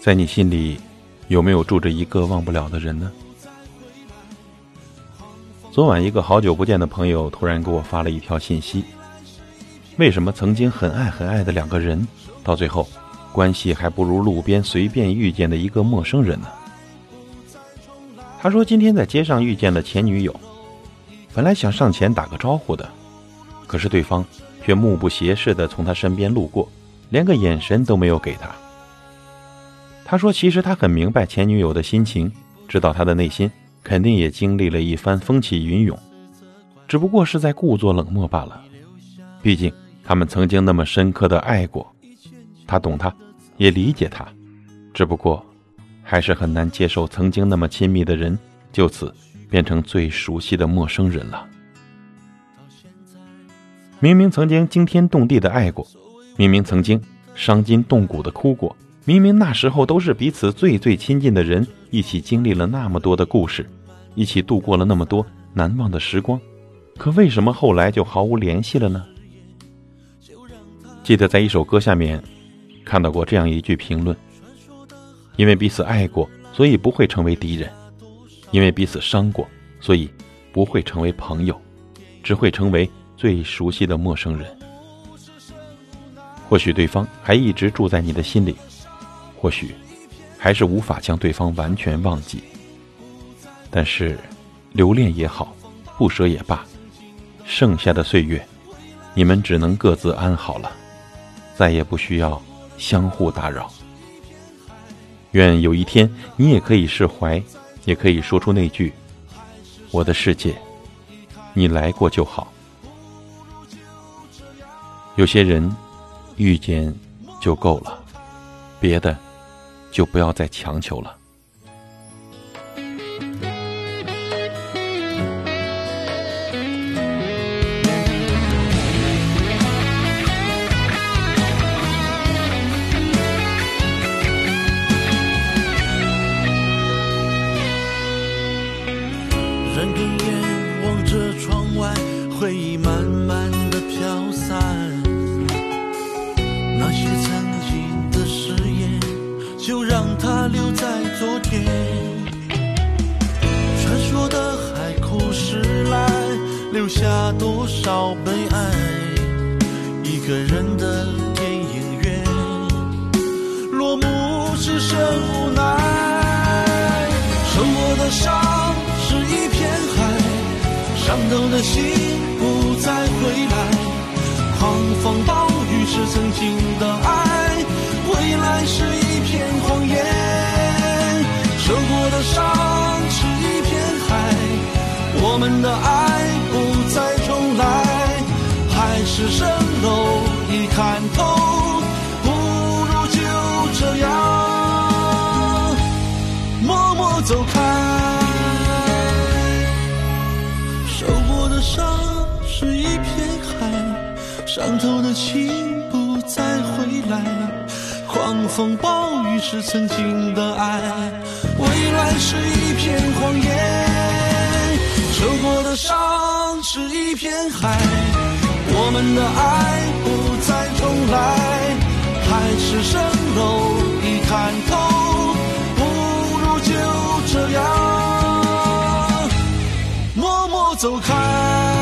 在你心里，有没有住着一个忘不了的人呢？昨晚，一个好久不见的朋友突然给我发了一条信息：为什么曾经很爱很爱的两个人，到最后，关系还不如路边随便遇见的一个陌生人呢？他说今天在街上遇见了前女友，本来想上前打个招呼的，可是对方却目不斜视的从他身边路过。连个眼神都没有给他。他说：“其实他很明白前女友的心情，知道他的内心肯定也经历了一番风起云涌，只不过是在故作冷漠罢了。毕竟他们曾经那么深刻的爱过，他懂他，也理解他，只不过还是很难接受曾经那么亲密的人就此变成最熟悉的陌生人了。明明曾经惊天动地的爱过。”明明曾经伤筋动骨的哭过，明明那时候都是彼此最最亲近的人，一起经历了那么多的故事，一起度过了那么多难忘的时光，可为什么后来就毫无联系了呢？记得在一首歌下面看到过这样一句评论：因为彼此爱过，所以不会成为敌人；因为彼此伤过，所以不会成为朋友，只会成为最熟悉的陌生人。或许对方还一直住在你的心里，或许还是无法将对方完全忘记。但是，留恋也好，不舍也罢，剩下的岁月，你们只能各自安好了，再也不需要相互打扰。愿有一天你也可以释怀，也可以说出那句：“我的世界，你来过就好。”有些人。遇见就够了，别的就不要再强求了。人跟眼望着窗外，回忆慢慢的飘散。留下多少悲哀？一个人的电影院，落幕只剩无奈。受过的伤是一片海，伤透的心不蜃楼已看透，不如就这样默默走开。受过的伤是一片海。伤透的情不再回来，狂风暴雨是曾经的爱，未来是一片谎言。受过的伤是一片海，我们的爱不再重来。海市蜃楼已看透，不如就这样默默走开。